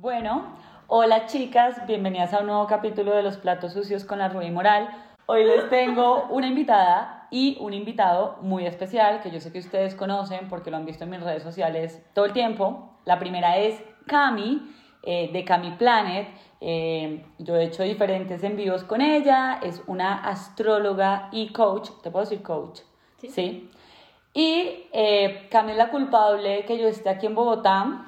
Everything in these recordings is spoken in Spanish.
Bueno, hola chicas, bienvenidas a un nuevo capítulo de Los Platos Sucios con la Rubí Moral. Hoy les tengo una invitada y un invitado muy especial que yo sé que ustedes conocen porque lo han visto en mis redes sociales todo el tiempo. La primera es Cami, eh, de Cami Planet. Eh, yo he hecho diferentes envíos con ella, es una astróloga y coach, ¿te puedo decir coach? Sí. Y eh, Cami es la culpable que yo esté aquí en Bogotá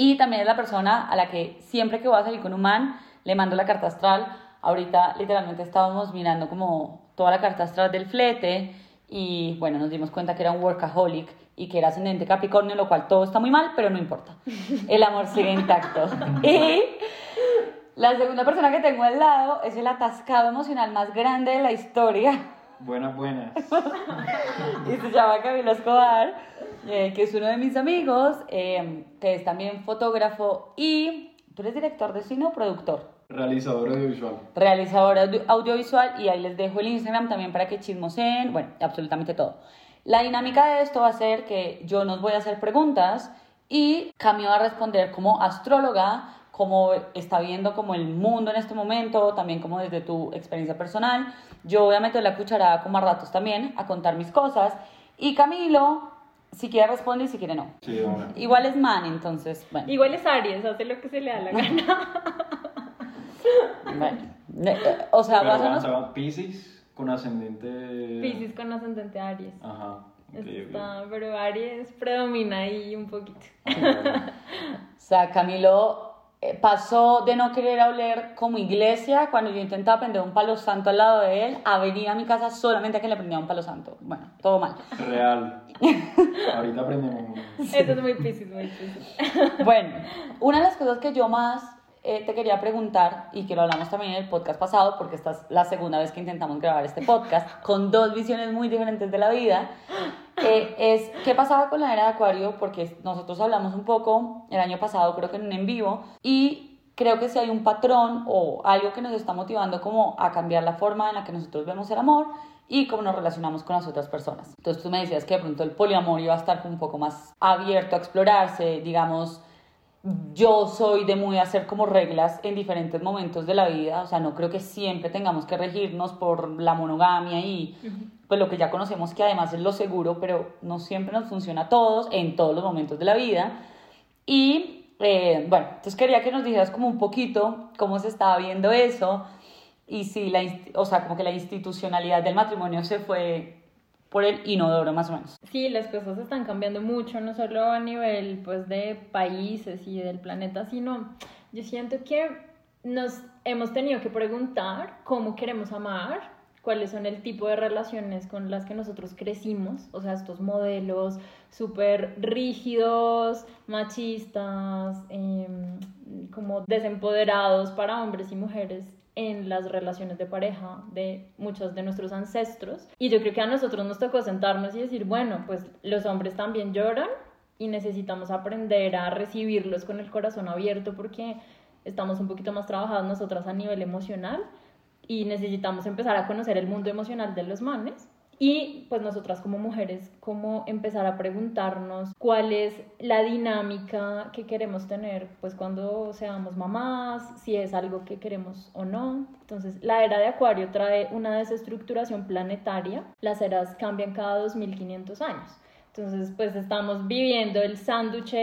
y también es la persona a la que siempre que voy a salir con un man le mando la carta astral. Ahorita literalmente estábamos mirando como toda la carta astral del flete y bueno, nos dimos cuenta que era un workaholic y que era ascendente Capricornio, lo cual todo está muy mal, pero no importa. El amor sigue intacto. Y la segunda persona que tengo al lado es el atascado emocional más grande de la historia. Buenas, buenas. y se llama Camilo Escobar, eh, que es uno de mis amigos, eh, que es también fotógrafo y tú eres director de cine o productor. Realizador audiovisual. Realizador audio- audiovisual y ahí les dejo el Instagram también para que chismoseen, bueno, absolutamente todo. La dinámica de esto va a ser que yo nos voy a hacer preguntas y Cami va a responder como astróloga, como está viendo como el mundo en este momento, también como desde tu experiencia personal. Yo voy a meter la cucharada como a ratos también a contar mis cosas y Camilo, si quiere responde y si quiere no. Sí, bueno. Igual es man, entonces, bueno. Igual es Aries, hace lo que se le da la gana. bueno. Eh, O sea, Pero vas a Pisces con ascendente. Piscis con ascendente Aries. Ajá. está, pero Aries predomina ahí un poquito. O sea, Camilo eh, pasó de no querer oler como iglesia cuando yo intentaba prender un palo santo al lado de él a venir a mi casa solamente a que le prendía un palo santo. Bueno, todo mal. Real. Ahorita aprendemos. uno. Eso es muy Piscis, muy Piscis. Bueno, una de las cosas que yo más eh, te quería preguntar y que lo hablamos también en el podcast pasado, porque esta es la segunda vez que intentamos grabar este podcast con dos visiones muy diferentes de la vida, eh, es qué pasaba con la era de Acuario, porque nosotros hablamos un poco el año pasado, creo que en un en vivo, y creo que si hay un patrón o algo que nos está motivando como a cambiar la forma en la que nosotros vemos el amor y cómo nos relacionamos con las otras personas. Entonces tú me decías que de pronto el poliamor iba a estar un poco más abierto a explorarse, digamos, yo soy de muy hacer como reglas en diferentes momentos de la vida, o sea, no creo que siempre tengamos que regirnos por la monogamia y pues lo que ya conocemos que además es lo seguro, pero no siempre nos funciona a todos en todos los momentos de la vida. Y eh, bueno, entonces quería que nos dijeras como un poquito cómo se estaba viendo eso y si la, o sea, como que la institucionalidad del matrimonio se fue por el inodoro más o menos. Sí, las cosas están cambiando mucho, no solo a nivel pues de países y del planeta, sino yo siento que nos hemos tenido que preguntar cómo queremos amar, cuáles son el tipo de relaciones con las que nosotros crecimos, o sea, estos modelos súper rígidos, machistas, em, como desempoderados para hombres y mujeres en las relaciones de pareja de muchos de nuestros ancestros. Y yo creo que a nosotros nos tocó sentarnos y decir, bueno, pues los hombres también lloran y necesitamos aprender a recibirlos con el corazón abierto porque estamos un poquito más trabajados nosotras a nivel emocional y necesitamos empezar a conocer el mundo emocional de los manes. Y pues nosotras como mujeres, cómo empezar a preguntarnos cuál es la dinámica que queremos tener, pues cuando seamos mamás, si es algo que queremos o no. Entonces, la era de Acuario trae una desestructuración planetaria. Las eras cambian cada 2500 años. Entonces, pues estamos viviendo el sándwich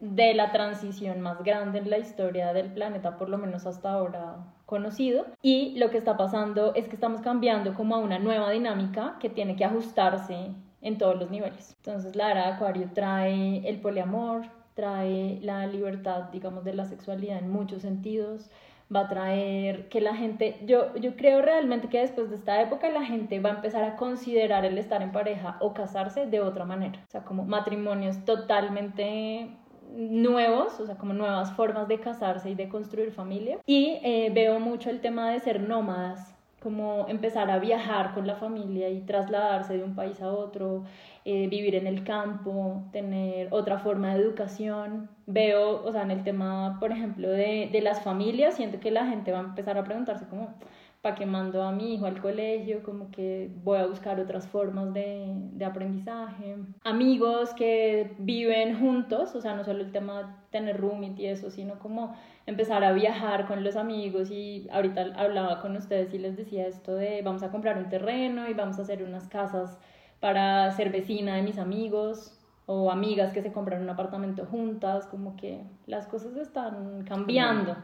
de la transición más grande en la historia del planeta, por lo menos hasta ahora conocido. Y lo que está pasando es que estamos cambiando como a una nueva dinámica que tiene que ajustarse en todos los niveles. Entonces, la era de Acuario trae el poliamor, trae la libertad, digamos, de la sexualidad en muchos sentidos, va a traer que la gente, yo, yo creo realmente que después de esta época la gente va a empezar a considerar el estar en pareja o casarse de otra manera, o sea, como matrimonios totalmente nuevos, o sea, como nuevas formas de casarse y de construir familia. Y eh, veo mucho el tema de ser nómadas, como empezar a viajar con la familia y trasladarse de un país a otro, eh, vivir en el campo, tener otra forma de educación. Veo, o sea, en el tema, por ejemplo, de, de las familias, siento que la gente va a empezar a preguntarse como, para que mando a mi hijo al colegio, como que voy a buscar otras formas de, de, aprendizaje. Amigos que viven juntos, o sea, no solo el tema de tener roommate y eso, sino como empezar a viajar con los amigos y ahorita hablaba con ustedes y les decía esto de vamos a comprar un terreno y vamos a hacer unas casas para ser vecina de mis amigos o amigas que se compran un apartamento juntas, como que las cosas están cambiando.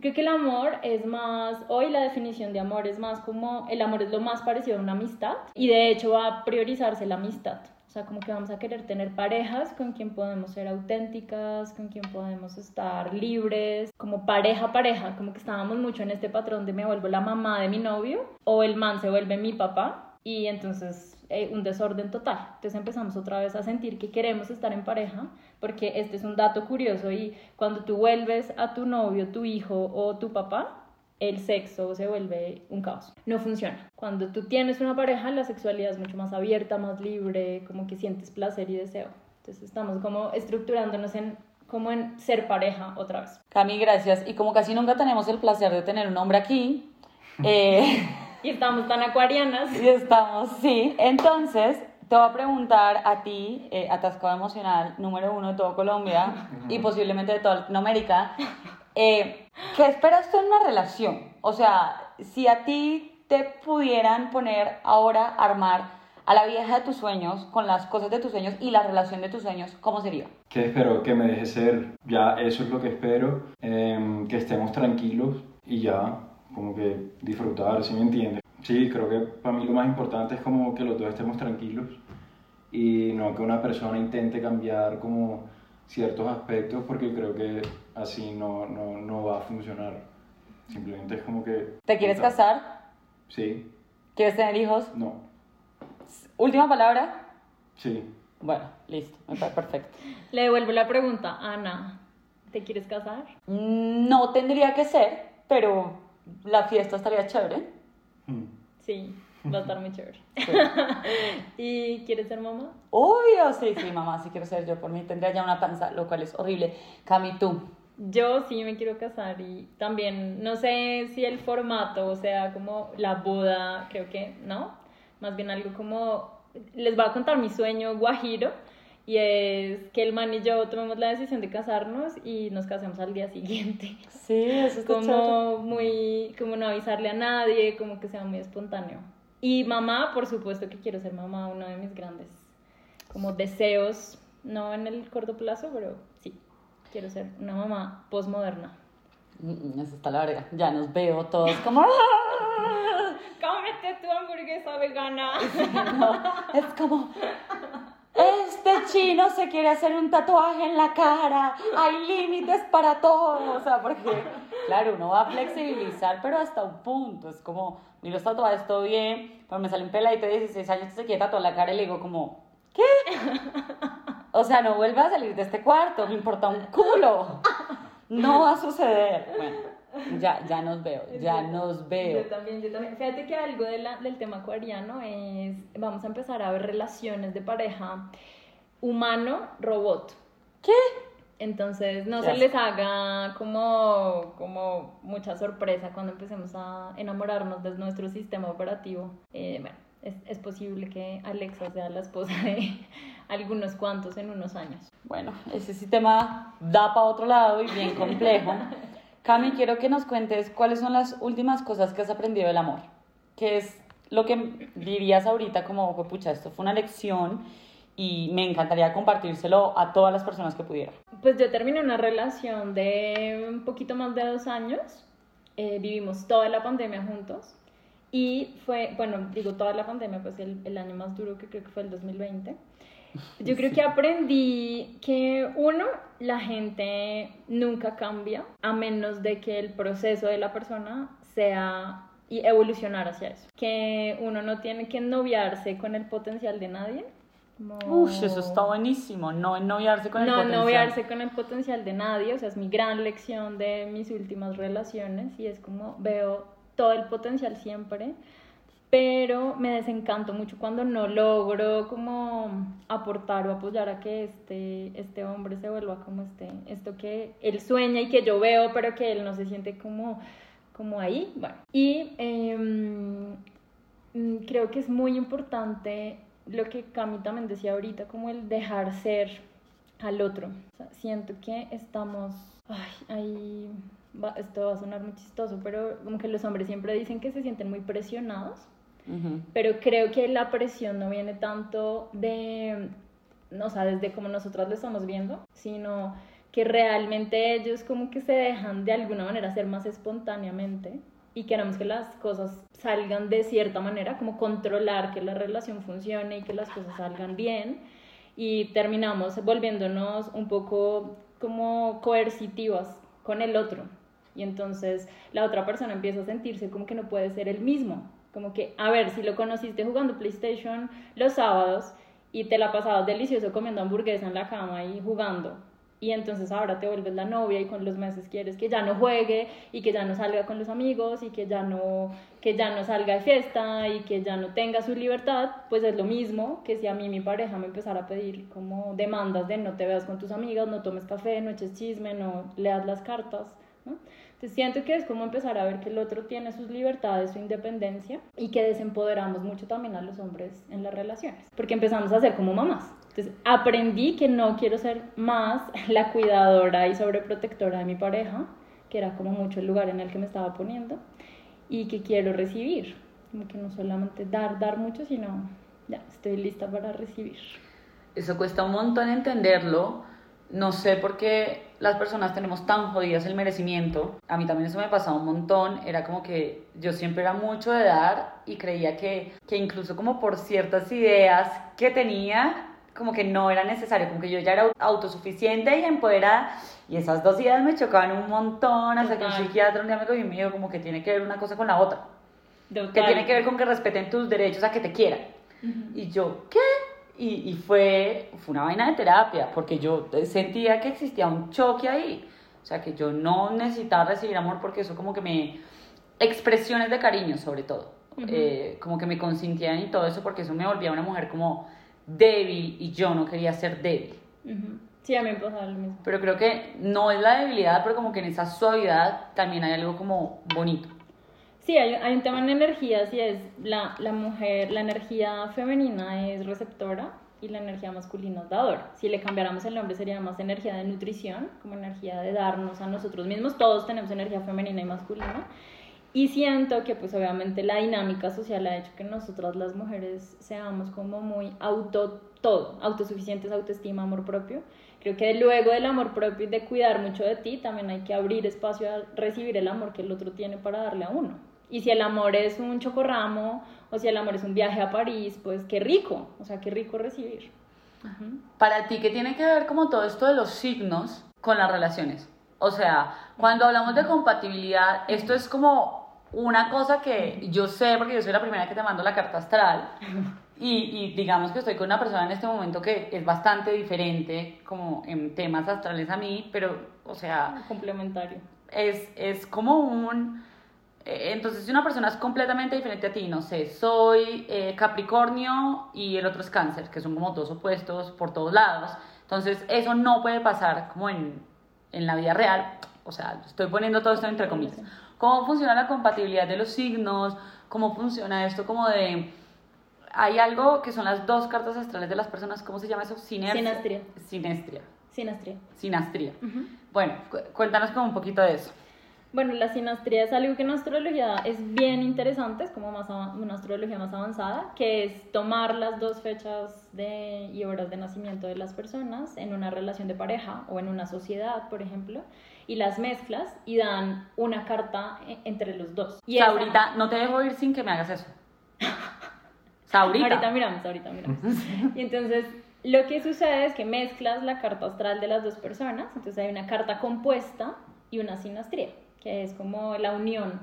Creo que el amor es más, hoy la definición de amor es más como, el amor es lo más parecido a una amistad y de hecho va a priorizarse la amistad. O sea, como que vamos a querer tener parejas con quien podemos ser auténticas, con quien podemos estar libres, como pareja, pareja, como que estábamos mucho en este patrón de me vuelvo la mamá de mi novio o el man se vuelve mi papá y entonces eh, un desorden total. Entonces empezamos otra vez a sentir que queremos estar en pareja, porque este es un dato curioso y cuando tú vuelves a tu novio, tu hijo o tu papá, el sexo se vuelve un caos. No funciona. Cuando tú tienes una pareja, la sexualidad es mucho más abierta, más libre, como que sientes placer y deseo. Entonces estamos como estructurándonos en como en ser pareja otra vez. Cami, gracias. Y como casi nunca tenemos el placer de tener un hombre aquí, eh, Y estamos tan acuarianas. Y estamos, sí. Entonces, te voy a preguntar a ti, eh, atascado emocional número uno de todo Colombia y posiblemente de toda Latinoamérica, eh, ¿qué esperas tú en una relación? O sea, si a ti te pudieran poner ahora a armar a la vieja de tus sueños con las cosas de tus sueños y la relación de tus sueños, ¿cómo sería? ¿Qué espero? Que me deje ser. Ya eso es lo que espero. Em, que estemos tranquilos y ya como que disfrutar, ¿sí me entiendes? Sí, creo que para mí lo más importante es como que los dos estemos tranquilos y no que una persona intente cambiar como ciertos aspectos porque creo que así no, no, no va a funcionar. Simplemente es como que... ¿Te quieres casar? Sí. ¿Quieres tener hijos? No. ¿Última palabra? Sí. Bueno, listo, me parece perfecto. Le devuelvo la pregunta, Ana, ¿te quieres casar? No tendría que ser, pero la fiesta estaría chévere. Hmm. Sí, va a estar muy chévere. ¿Y quieres ser mamá? Obvio, sí, sí, mamá, sí quiero ser yo. Por mí tendría ya una panza, lo cual es horrible. Cami, tú. Yo sí me quiero casar y también no sé si el formato, o sea, como la boda, creo que no, más bien algo como, les voy a contar mi sueño guajiro y es que el man y yo tomemos la decisión de casarnos y nos casemos al día siguiente. Sí, eso está como muy, como no avisarle a nadie, como que sea muy espontáneo. Y mamá, por supuesto que quiero ser mamá, uno de mis grandes como deseos, no en el corto plazo, pero sí. Quiero ser una mamá postmoderna. Mm, eso está la verga. Ya nos veo todos como. ¡Cómete tu hamburguesa vegana! es como. Este chino se quiere hacer un tatuaje en la cara. Hay límites para todo. O sea, porque, claro, uno va a flexibilizar, pero hasta un punto. Es como, miro los tatuajes, todo bien, pero me sale un peladito de 16 años que se quiere tatuar la cara y le digo, como, ¿qué? O sea, no vuelva a salir de este cuarto, me importa un culo. No va a suceder. Bueno, ya, ya nos veo, ya nos veo. Yo también, yo también. Fíjate que algo de la, del tema acuariano es, vamos a empezar a ver relaciones de pareja humano-robot. ¿Qué? Entonces, no se les haga como, como mucha sorpresa cuando empecemos a enamorarnos de nuestro sistema operativo. Eh, bueno, es, es, posible que Alexa sea la esposa de algunos cuantos en unos años. Bueno, ese sistema da para otro lado y bien complejo. Cami, quiero que nos cuentes cuáles son las últimas cosas que has aprendido del amor. ¿Qué es lo que dirías ahorita como, pucha, esto fue una lección y me encantaría compartírselo a todas las personas que pudiera? Pues yo terminé una relación de un poquito más de dos años. Eh, vivimos toda la pandemia juntos y fue, bueno, digo toda la pandemia, pues el, el, año más duro que creo que fue el 2020. Yo creo que aprendí que uno, la gente nunca cambia a menos de que el proceso de la persona sea y evolucionar hacia eso. Que uno no tiene que noviarse con el potencial de nadie. Uf, eso está buenísimo, no noviarse con el no, potencial. No noviarse con el potencial de nadie, o sea, es mi gran lección de mis últimas relaciones y es como veo todo el potencial siempre, pero me desencanto mucho cuando no logro como aportar o apoyar a que este, este hombre se vuelva como este, esto que él sueña y que yo veo, pero que él no se siente como como ahí, bueno. Y mm, creo que es muy importante lo que Cami también decía ahorita, como el dejar ser al otro. O sea, siento que estamos, ay, ahí, va- esto va a sonar muy chistoso, pero como que los hombres siempre dicen que se sienten muy presionados pero creo que la presión no viene tanto de, no, o sea, desde como nosotras lo estamos viendo, sino que realmente ellos como que se dejan de alguna manera ser más espontáneamente y queremos que las cosas salgan de cierta manera, como controlar que la relación funcione y que las cosas salgan bien y terminamos volviéndonos un poco como coercitivas con el otro. Y entonces la otra persona empieza a sentirse como que no puede ser el mismo. Como que, a ver, si lo conociste jugando PlayStation los sábados y te la pasabas delicioso comiendo hamburguesa en la cama y jugando. Y entonces ahora te vuelves la novia y con los meses quieres que ya no juegue y que ya no salga con los amigos y que ya no, que ya no salga de fiesta y que ya no tenga su libertad, pues es lo mismo que si a mí mi pareja me empezara a pedir como demandas de no te veas con tus amigas, no tomes café, no eches chisme, no leas las cartas, ¿no? Entonces siento que es como empezar a ver que el otro tiene sus libertades, su independencia y que desempoderamos mucho también a los hombres en las relaciones, porque empezamos a ser como mamás. Entonces aprendí que no quiero ser más la cuidadora y sobreprotectora de mi pareja, que era como mucho el lugar en el que me estaba poniendo, y que quiero recibir, como que no solamente dar, dar mucho, sino ya, estoy lista para recibir. Eso cuesta un montón entenderlo. No sé por qué las personas tenemos tan jodidas el merecimiento. A mí también eso me pasaba un montón. Era como que yo siempre era mucho de dar y creía que, que incluso como por ciertas ideas que tenía, como que no era necesario, como que yo ya era autosuficiente y empoderada. Y esas dos ideas me chocaban un montón hasta que un Total. psiquiatra un día me cogió y me dijo como que tiene que ver una cosa con la otra. Que Total. tiene que ver con que respeten tus derechos a que te quieran. Y yo, ¿qué? Y, y fue, fue una vaina de terapia, porque yo sentía que existía un choque ahí. O sea, que yo no necesitaba recibir amor porque eso como que me... Expresiones de cariño, sobre todo. Ujú. Eh, como que me consintieran y todo eso, porque eso me volvía una mujer como débil y yo no quería ser débil. Ujú. Sí, a mí me pasaba lo mismo. Pero creo que no es la debilidad, pero como que en esa suavidad también hay algo como bonito. Sí, hay, hay un tema en energías y es la, la mujer, la energía femenina es receptora y la energía masculina es dadora. Si le cambiáramos el nombre sería más energía de nutrición, como energía de darnos a nosotros mismos. Todos tenemos energía femenina y masculina. Y siento que pues obviamente la dinámica social ha hecho que nosotras las mujeres seamos como muy auto todo, autosuficientes, autoestima, amor propio. Creo que luego del amor propio y de cuidar mucho de ti, también hay que abrir espacio a recibir el amor que el otro tiene para darle a uno. Y si el amor es un chocorramo o si el amor es un viaje a París, pues qué rico, o sea, qué rico recibir. Para ti, ¿qué tiene que ver como todo esto de los signos con las relaciones? O sea, cuando hablamos de compatibilidad, esto es como una cosa que yo sé, porque yo soy la primera que te mando la carta astral, y, y digamos que estoy con una persona en este momento que es bastante diferente como en temas astrales a mí, pero, o sea, Complementario. es, es como un... eh, Entonces, si una persona es completamente diferente a ti, no sé, soy eh, Capricornio y el otro es Cáncer, que son como dos opuestos por todos lados. Entonces, eso no puede pasar como en, en la vida real. O sea, estoy poniendo todo esto entre comillas. ¿Cómo funciona la compatibilidad de los signos? ¿Cómo funciona esto como de... Hay algo que son las dos cartas astrales de las personas, ¿cómo se llama eso? Siner- Sinastria. Sinestria. Sinastría. Ujú. Bueno, cu- cuéntanos como un poquito de eso. Bueno, la sinastría es algo que en astrología es bien interesante, es como más una astrología más avanzada, que es tomar las dos fechas de, y horas de nacimiento de las personas en una relación de pareja o en una sociedad, por ejemplo, y las mezclas y dan una carta e- entre los dos. Y esa- no te dejo ir sin que me hagas eso. Saurita. Ahorita miramos, ahorita miramos. Y entonces, lo que sucede es que mezclas la carta astral de las dos personas. Entonces, hay una carta compuesta y una sinastría, que es como la unión.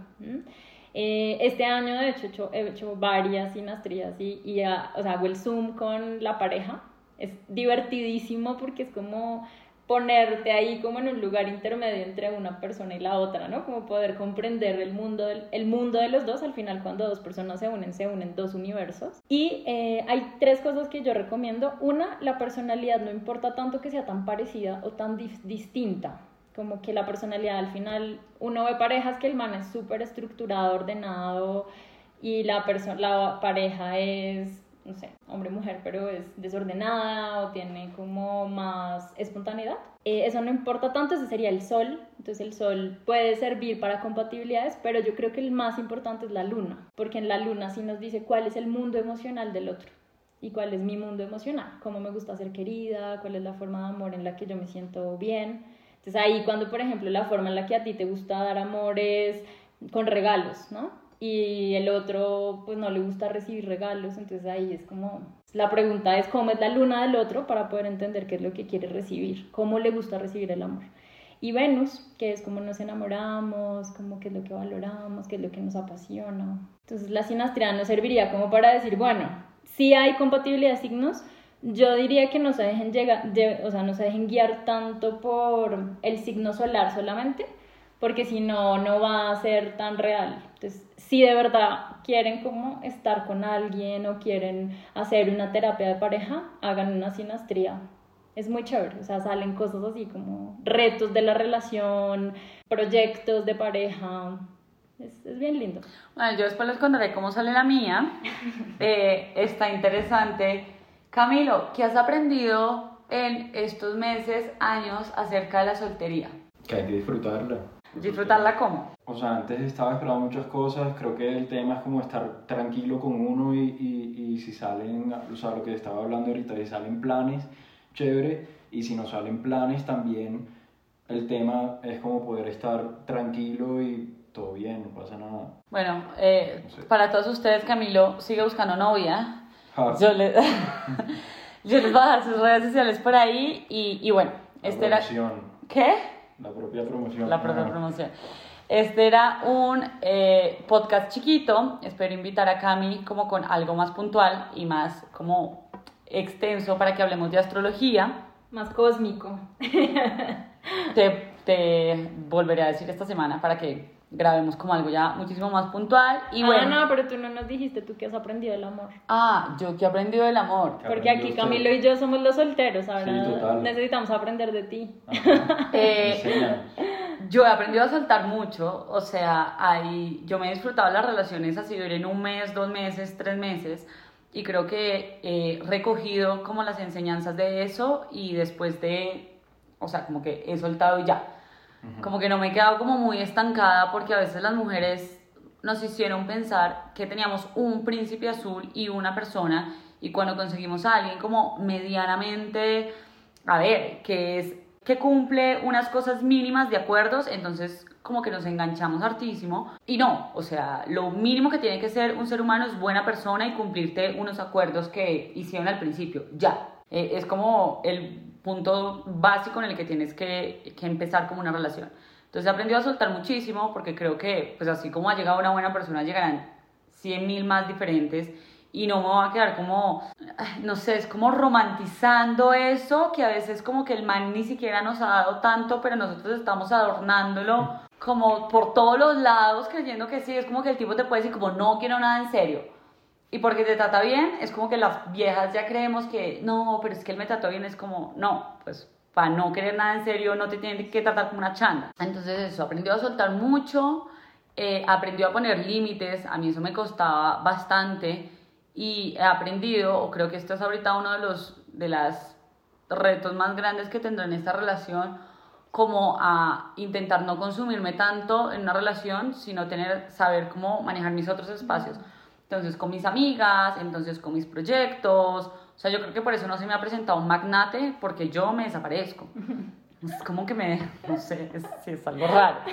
Eh, este año, de hecho, he hecho, he hecho varias sinastrías y, y ah, o sea, hago el Zoom con la pareja. Es divertidísimo porque es como ponerte ahí como en un lugar intermedio entre una persona y la otra, ¿no? Como poder comprender el mundo, del, el mundo de los dos, al final cuando dos personas se unen, se unen dos universos. Y eh, hay tres cosas que yo recomiendo. Una, la personalidad no importa tanto que sea tan parecida o tan distinta. Como que la personalidad al final, uno ve parejas que el man es súper estructurado, ordenado y la, la pareja es, no sé, hombre-mujer, pero es desordenada o tiene como más espontaneidad. Eh, eso no importa tanto, ese sería el sol. Entonces el sol puede servir para compatibilidades, pero yo creo que el más importante es la luna, porque en la luna sí nos dice cuál es el mundo emocional del otro y cuál es mi mundo emocional, cómo me gusta ser querida, cuál es la forma de amor en la que yo me siento bien entonces ahí cuando, por ejemplo, la forma en la que a ti te gusta dar amor es con regalos, ¿no? Y el otro, pues no le gusta recibir regalos, entonces ahí es como, la pregunta es cómo es la luna del otro para poder entender qué es lo que quiere recibir, cómo le gusta recibir el amor. Y Venus, que es cómo nos enamoramos, como qué es lo que valoramos, qué es lo que nos apasiona. Entonces la sinastría nos serviría como para decir, bueno, si hay compatibilidad de signos, yo diría que no se dejen llegar, o sea, no se dejen guiar tanto por el signo solar solamente, porque si no, no va a ser tan real. Entonces, si de verdad quieren como estar con alguien o quieren hacer una terapia de pareja, hagan una sinastría. Es muy chévere, o sea, salen cosas así como retos de la relación, proyectos de pareja. Es, es bien lindo. Bueno, yo después les contaré cómo sale la mía. Eh, está interesante Camilo, ¿qué has aprendido en estos meses, años acerca de la soltería? Que hay que disfrutarla. ¿Disfrutarla cómo? O sea, antes estaba esperando muchas cosas, creo que el tema es como estar tranquilo con uno y, y, si salen, o sea, lo que estaba hablando ahorita, si salen planes, chévere, y si no salen planes también, el tema es como poder estar tranquilo y todo bien, no pasa nada. Bueno, eh, para todos ustedes, Camilo sigue buscando novia. Yo, le, yo les voy a dar sus redes sociales por ahí y, y bueno, la este promoción. era... ¿Qué? La propia promoción. La propia promoción. Este era un eh, podcast chiquito, espero invitar a Cami como con algo más puntual y más como extenso para que hablemos de astrología. Más cósmico. te, te volveré a decir esta semana para que grabemos como algo ya muchísimo más puntual. Y ah, bueno. no, pero tú no nos dijiste tú que has aprendido del amor. Ah, yo que he aprendido del amor. Porque aquí Camilo y yo somos los solteros, ahora Sí, total. necesitamos aprender de ti. Eh, yo he aprendido a soltar mucho, o sea, ahí yo me he disfrutado las relaciones así, en un mes, dos meses, tres meses, y creo que he recogido como las enseñanzas de eso y después de, o sea, como que he soltado y ya. Como que no me he quedado como muy estancada porque a veces las mujeres nos hicieron pensar que teníamos un príncipe azul y una persona y cuando conseguimos a alguien como medianamente, a ver, que es que cumple unas cosas mínimas de acuerdos, entonces como que nos enganchamos hartísimo. Y no, o sea, lo mínimo que tiene que ser un ser humano es buena persona y cumplirte unos acuerdos que hicieron al principio, ya. Eh, es como el punto básico en el que tienes que, que empezar como una relación. Entonces he aprendido a soltar muchísimo porque creo que, pues así como ha llegado una buena persona, llegarán 100 mil más diferentes y no me voy a quedar como, no sé, es como romantizando eso, que a veces como que el man ni siquiera nos ha dado tanto, pero nosotros estamos adornándolo como por todos los lados, creyendo que sí, es como que el tipo te puede decir como no quiero nada en serio. Y porque te trata bien, es como que las viejas ya creemos que no, pero es que él me trató bien, es como, no, pues para no querer nada en serio no te tienen que tratar como una chanda. Entonces eso, aprendió a soltar mucho, eh, aprendió a poner límites, a mí eso me costaba bastante y he aprendido, o creo que esto es ahorita uno de los de las retos más grandes que tendré en esta relación, como a intentar no consumirme tanto en una relación, sino tener, saber cómo manejar mis otros espacios entonces con mis amigas, entonces con mis proyectos. O sea, yo creo que por eso no se me ha presentado un magnate, porque yo me desaparezco. Es como que me, no sé, es, es algo raro.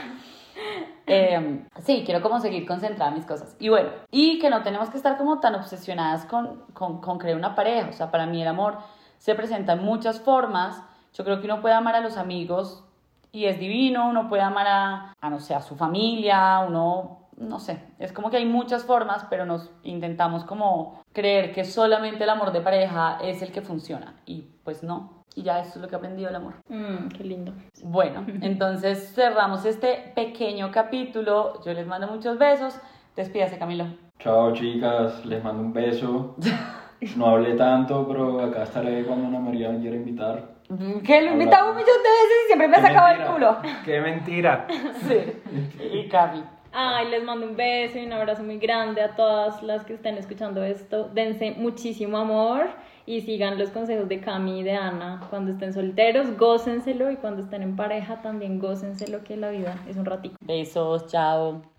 Eh, sí, quiero como seguir concentrada en mis cosas. Y bueno, y que no tenemos que estar como tan obsesionadas con, con, con crear una pareja. O sea, para mí el amor se presenta en muchas formas. Yo creo que uno puede amar a los amigos y es divino, uno puede amar a, a no sé, a su familia, uno no sé, es como que hay muchas formas, pero nos intentamos como creer que solamente el amor de pareja es el que funciona y pues no. Y ya eso es lo que he aprendido del amor. Mm, qué lindo. Bueno, entonces cerramos este pequeño capítulo. Yo les mando muchos besos. Despídase, Camilo. Chao, chicas. Les mando un beso. No hablé tanto, pero acá estaré cuando Ana María me quiera invitar. Que lo he invitado un millón de veces y siempre me Qué sacaba el mentira. culo. ¡Qué mentira! Sí. Y Cami. Ay, les mando un beso y un abrazo muy grande a todas las que estén escuchando esto. Dense muchísimo amor y sigan los consejos de Cami y de Ana. Cuando estén solteros, gócenselo y cuando estén en pareja también gócenselo que la vida es un ratito. Besos, chao.